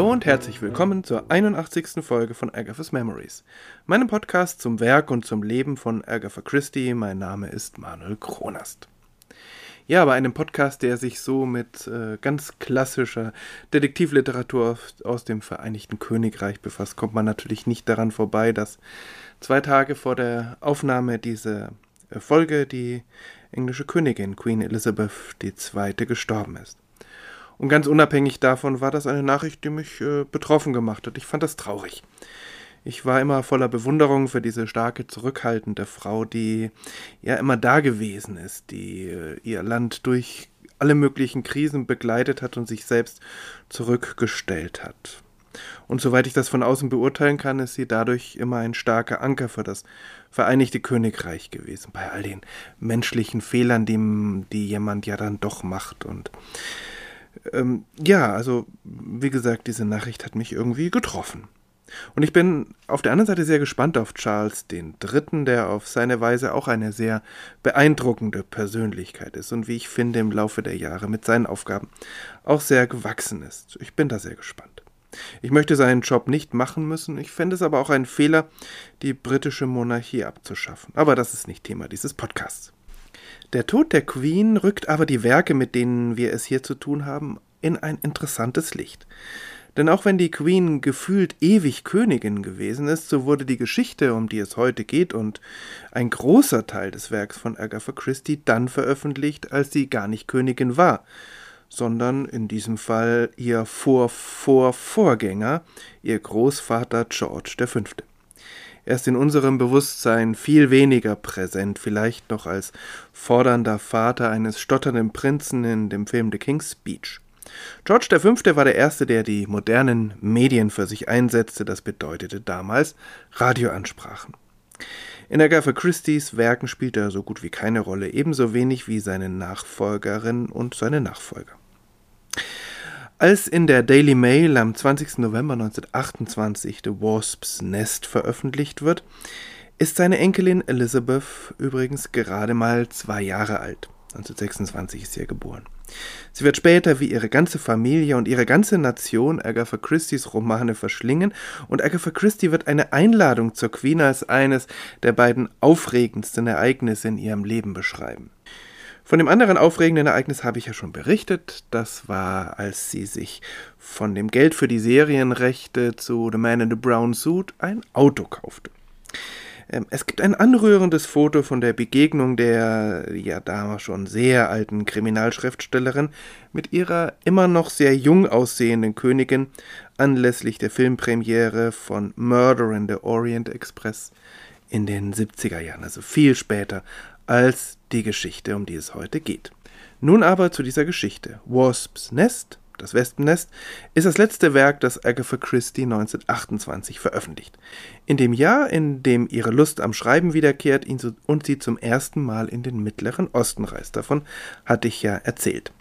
und herzlich willkommen zur 81. Folge von Agatha's Memories, meinem Podcast zum Werk und zum Leben von Agatha Christie. Mein Name ist Manuel Kronast. Ja, bei einem Podcast, der sich so mit äh, ganz klassischer Detektivliteratur aus dem Vereinigten Königreich befasst, kommt man natürlich nicht daran vorbei, dass zwei Tage vor der Aufnahme dieser äh, Folge die englische Königin Queen Elizabeth II. gestorben ist. Und ganz unabhängig davon war das eine Nachricht, die mich äh, betroffen gemacht hat. Ich fand das traurig. Ich war immer voller Bewunderung für diese starke, zurückhaltende Frau, die ja immer da gewesen ist, die äh, ihr Land durch alle möglichen Krisen begleitet hat und sich selbst zurückgestellt hat. Und soweit ich das von außen beurteilen kann, ist sie dadurch immer ein starker Anker für das Vereinigte Königreich gewesen, bei all den menschlichen Fehlern, die, die jemand ja dann doch macht. Und ähm, ja, also wie gesagt, diese Nachricht hat mich irgendwie getroffen. Und ich bin auf der anderen Seite sehr gespannt auf Charles III., der auf seine Weise auch eine sehr beeindruckende Persönlichkeit ist und wie ich finde im Laufe der Jahre mit seinen Aufgaben auch sehr gewachsen ist. Ich bin da sehr gespannt. Ich möchte seinen Job nicht machen müssen, ich fände es aber auch ein Fehler, die britische Monarchie abzuschaffen. Aber das ist nicht Thema dieses Podcasts. Der Tod der Queen rückt aber die Werke, mit denen wir es hier zu tun haben, in ein interessantes Licht. Denn auch wenn die Queen gefühlt ewig Königin gewesen ist, so wurde die Geschichte, um die es heute geht, und ein großer Teil des Werks von Agatha Christie dann veröffentlicht, als sie gar nicht Königin war, sondern in diesem Fall ihr Vor-Vor-Vorgänger, ihr Großvater George V. Er ist in unserem Bewusstsein viel weniger präsent, vielleicht noch als fordernder Vater eines stotternden Prinzen in dem Film The King's Speech. George V. war der Erste, der die modernen Medien für sich einsetzte, das bedeutete damals Radioansprachen. In Agatha Christie's Werken spielt er so gut wie keine Rolle, ebenso wenig wie seine Nachfolgerin und seine Nachfolger. Als in der Daily Mail am 20. November 1928 The Wasp's Nest veröffentlicht wird, ist seine Enkelin Elizabeth übrigens gerade mal zwei Jahre alt. 1926 ist sie geboren. Sie wird später wie ihre ganze Familie und ihre ganze Nation Agatha Christie's Romane verschlingen und Agatha Christie wird eine Einladung zur Queen als eines der beiden aufregendsten Ereignisse in ihrem Leben beschreiben. Von dem anderen aufregenden Ereignis habe ich ja schon berichtet. Das war, als sie sich von dem Geld für die Serienrechte zu The Man in the Brown Suit ein Auto kaufte. Ähm, es gibt ein anrührendes Foto von der Begegnung der ja damals schon sehr alten Kriminalschriftstellerin mit ihrer immer noch sehr jung aussehenden Königin anlässlich der Filmpremiere von Murder in the Orient Express in den 70er Jahren, also viel später als die Geschichte, um die es heute geht. Nun aber zu dieser Geschichte. Wasp's Nest, das Wespennest, ist das letzte Werk, das Agatha Christie 1928 veröffentlicht. In dem Jahr, in dem ihre Lust am Schreiben wiederkehrt und sie zum ersten Mal in den Mittleren Osten reist. Davon hatte ich ja erzählt.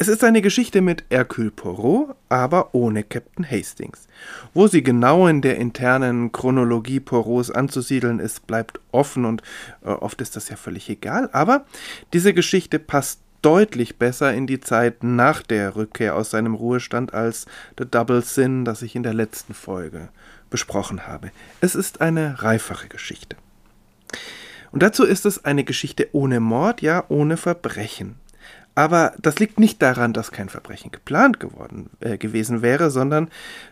Es ist eine Geschichte mit Hercule Poirot, aber ohne Captain Hastings. Wo sie genau in der internen Chronologie Poirots anzusiedeln ist, bleibt offen und äh, oft ist das ja völlig egal, aber diese Geschichte passt deutlich besser in die Zeit nach der Rückkehr aus seinem Ruhestand als The Double Sin, das ich in der letzten Folge besprochen habe. Es ist eine reifere Geschichte. Und dazu ist es eine Geschichte ohne Mord, ja ohne Verbrechen. Aber das liegt nicht daran, dass kein Verbrechen geplant geworden äh, gewesen wäre, sondern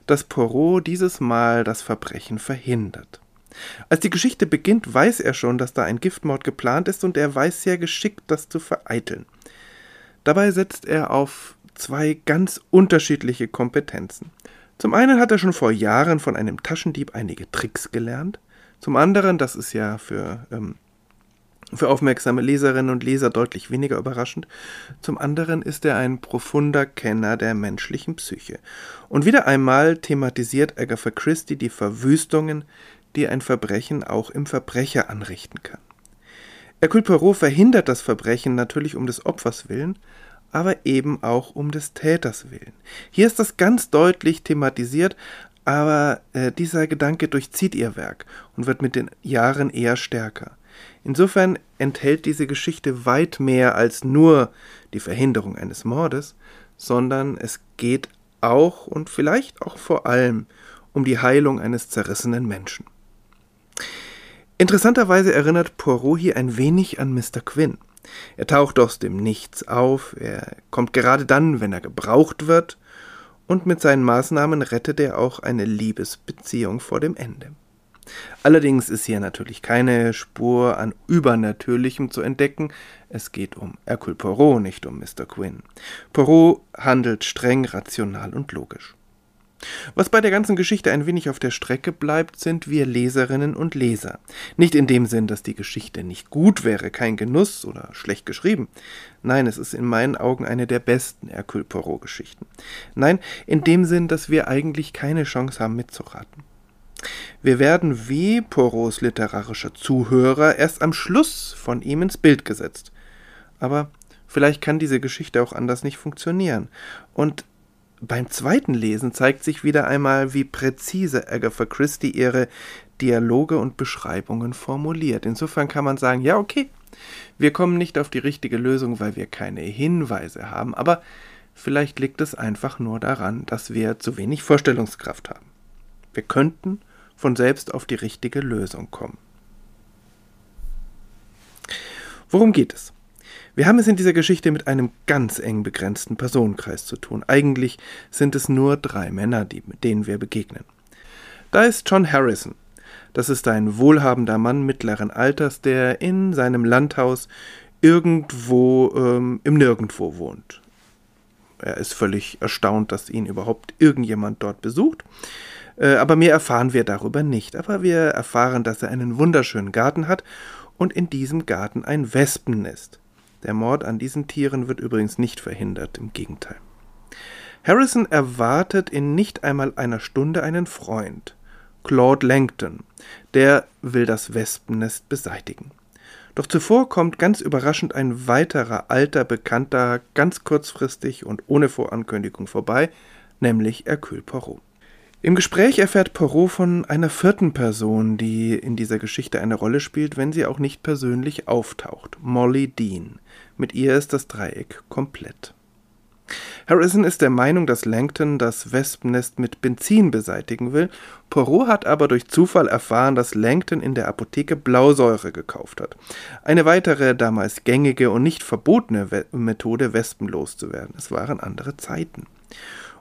dass Poirot dieses Mal das Verbrechen verhindert. Als die Geschichte beginnt, weiß er schon, dass da ein Giftmord geplant ist und er weiß sehr geschickt, das zu vereiteln. Dabei setzt er auf zwei ganz unterschiedliche Kompetenzen. Zum einen hat er schon vor Jahren von einem Taschendieb einige Tricks gelernt. Zum anderen, das ist ja für ähm, für aufmerksame Leserinnen und Leser deutlich weniger überraschend. Zum anderen ist er ein profunder Kenner der menschlichen Psyche. Und wieder einmal thematisiert Agatha Christie die Verwüstungen, die ein Verbrechen auch im Verbrecher anrichten kann. Hercule Poirot verhindert das Verbrechen natürlich um des Opfers willen, aber eben auch um des Täters willen. Hier ist das ganz deutlich thematisiert, aber äh, dieser Gedanke durchzieht ihr Werk und wird mit den Jahren eher stärker. Insofern enthält diese Geschichte weit mehr als nur die Verhinderung eines Mordes, sondern es geht auch und vielleicht auch vor allem um die Heilung eines zerrissenen Menschen. Interessanterweise erinnert Poirot hier ein wenig an Mr. Quinn. Er taucht aus dem Nichts auf, er kommt gerade dann, wenn er gebraucht wird, und mit seinen Maßnahmen rettet er auch eine Liebesbeziehung vor dem Ende. Allerdings ist hier natürlich keine Spur an Übernatürlichem zu entdecken. Es geht um Hercule Poirot, nicht um Mr. Quinn. Poirot handelt streng, rational und logisch. Was bei der ganzen Geschichte ein wenig auf der Strecke bleibt, sind wir Leserinnen und Leser. Nicht in dem Sinn, dass die Geschichte nicht gut wäre, kein Genuss oder schlecht geschrieben. Nein, es ist in meinen Augen eine der besten Hercule Poirot-Geschichten. Nein, in dem Sinn, dass wir eigentlich keine Chance haben mitzuraten. Wir werden wie Poros literarischer Zuhörer erst am Schluss von ihm ins Bild gesetzt. Aber vielleicht kann diese Geschichte auch anders nicht funktionieren. Und beim zweiten Lesen zeigt sich wieder einmal, wie präzise Agatha Christie ihre Dialoge und Beschreibungen formuliert. Insofern kann man sagen, ja, okay, wir kommen nicht auf die richtige Lösung, weil wir keine Hinweise haben, aber vielleicht liegt es einfach nur daran, dass wir zu wenig Vorstellungskraft haben. Wir könnten von selbst auf die richtige Lösung kommen. Worum geht es? Wir haben es in dieser Geschichte mit einem ganz eng begrenzten Personenkreis zu tun. Eigentlich sind es nur drei Männer, die, denen wir begegnen. Da ist John Harrison. Das ist ein wohlhabender Mann mittleren Alters, der in seinem Landhaus irgendwo ähm, im Nirgendwo wohnt. Er ist völlig erstaunt, dass ihn überhaupt irgendjemand dort besucht. Äh, aber mehr erfahren wir darüber nicht. Aber wir erfahren, dass er einen wunderschönen Garten hat und in diesem Garten ein Wespennest. Der Mord an diesen Tieren wird übrigens nicht verhindert, im Gegenteil. Harrison erwartet in nicht einmal einer Stunde einen Freund, Claude Langton, der will das Wespennest beseitigen. Doch zuvor kommt ganz überraschend ein weiterer alter Bekannter ganz kurzfristig und ohne Vorankündigung vorbei, nämlich Hercule Poirot. Im Gespräch erfährt Poirot von einer vierten Person, die in dieser Geschichte eine Rolle spielt, wenn sie auch nicht persönlich auftaucht. Molly Dean. Mit ihr ist das Dreieck komplett. Harrison ist der Meinung, dass Langton das Wespennest mit Benzin beseitigen will. Poirot hat aber durch Zufall erfahren, dass Langton in der Apotheke Blausäure gekauft hat. Eine weitere, damals gängige und nicht verbotene Methode, Wespen loszuwerden. Es waren andere Zeiten.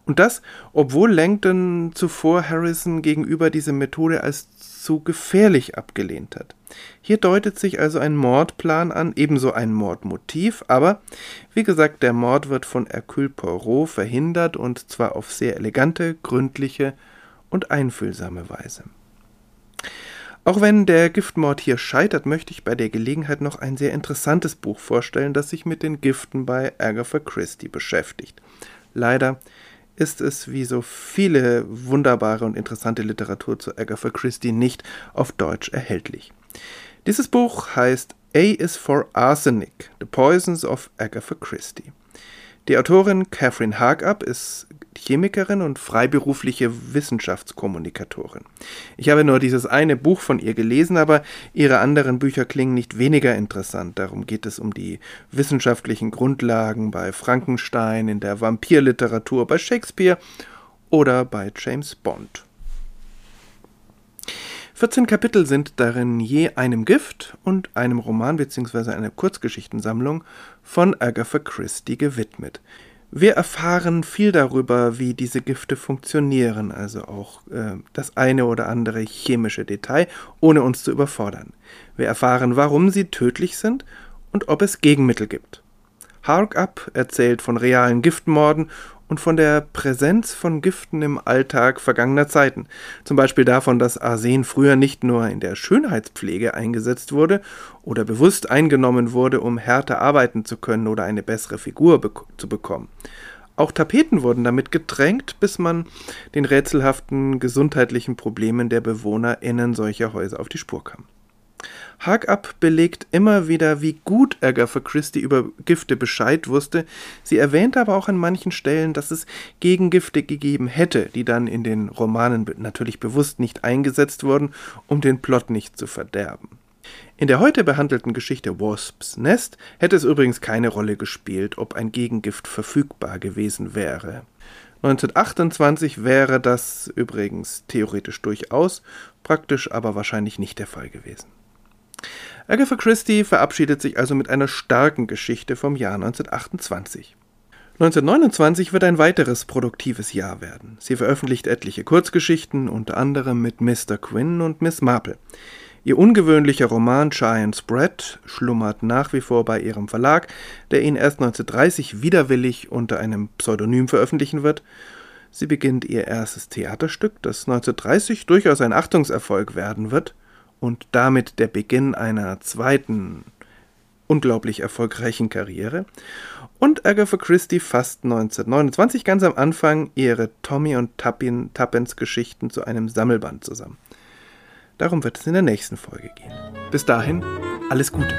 Und das, obwohl Langdon zuvor Harrison gegenüber diese Methode als zu gefährlich abgelehnt hat. Hier deutet sich also ein Mordplan an, ebenso ein Mordmotiv, aber wie gesagt, der Mord wird von Hercule Poirot verhindert und zwar auf sehr elegante, gründliche und einfühlsame Weise. Auch wenn der Giftmord hier scheitert, möchte ich bei der Gelegenheit noch ein sehr interessantes Buch vorstellen, das sich mit den Giften bei Agatha Christie beschäftigt. Leider ist es wie so viele wunderbare und interessante Literatur zu Agatha Christie nicht auf Deutsch erhältlich. Dieses Buch heißt A is for Arsenic, The Poisons of Agatha Christie. Die Autorin Catherine Hagup ist Chemikerin und freiberufliche Wissenschaftskommunikatorin. Ich habe nur dieses eine Buch von ihr gelesen, aber ihre anderen Bücher klingen nicht weniger interessant. Darum geht es um die wissenschaftlichen Grundlagen bei Frankenstein, in der Vampirliteratur, bei Shakespeare oder bei James Bond. 14 Kapitel sind darin je einem Gift und einem Roman bzw. einer Kurzgeschichtensammlung von Agatha Christie gewidmet. Wir erfahren viel darüber, wie diese Gifte funktionieren, also auch äh, das eine oder andere chemische Detail, ohne uns zu überfordern. Wir erfahren, warum sie tödlich sind und ob es Gegenmittel gibt. Hark Up erzählt von realen Giftmorden und von der Präsenz von Giften im Alltag vergangener Zeiten. Zum Beispiel davon, dass Arsen früher nicht nur in der Schönheitspflege eingesetzt wurde oder bewusst eingenommen wurde, um härter arbeiten zu können oder eine bessere Figur be zu bekommen. Auch Tapeten wurden damit getränkt, bis man den rätselhaften gesundheitlichen Problemen der BewohnerInnen solcher Häuser auf die Spur kam. Hagup belegt immer wieder, wie gut Agatha Christie über Gifte Bescheid wusste. Sie erwähnt aber auch an manchen Stellen, dass es Gegengifte gegeben hätte, die dann in den Romanen natürlich bewusst nicht eingesetzt wurden, um den Plot nicht zu verderben. In der heute behandelten Geschichte Wasps Nest hätte es übrigens keine Rolle gespielt, ob ein Gegengift verfügbar gewesen wäre. 1928 wäre das übrigens theoretisch durchaus, praktisch aber wahrscheinlich nicht der Fall gewesen. Agatha Christie verabschiedet sich also mit einer starken Geschichte vom Jahr 1928. 1929 wird ein weiteres produktives Jahr werden. Sie veröffentlicht etliche Kurzgeschichten, unter anderem mit Mr. Quinn und Miss Marple. Ihr ungewöhnlicher Roman Giant's Bread schlummert nach wie vor bei ihrem Verlag, der ihn erst 1930 widerwillig unter einem Pseudonym veröffentlichen wird. Sie beginnt ihr erstes Theaterstück, das 1930 durchaus ein Achtungserfolg werden wird und damit der Beginn einer zweiten unglaublich erfolgreichen Karriere. Und Agatha Christie fasst 1929 ganz am Anfang ihre Tommy und Tappin, Tappens Geschichten zu einem Sammelband zusammen. Darum wird es in der nächsten Folge gehen. Bis dahin, alles Gute.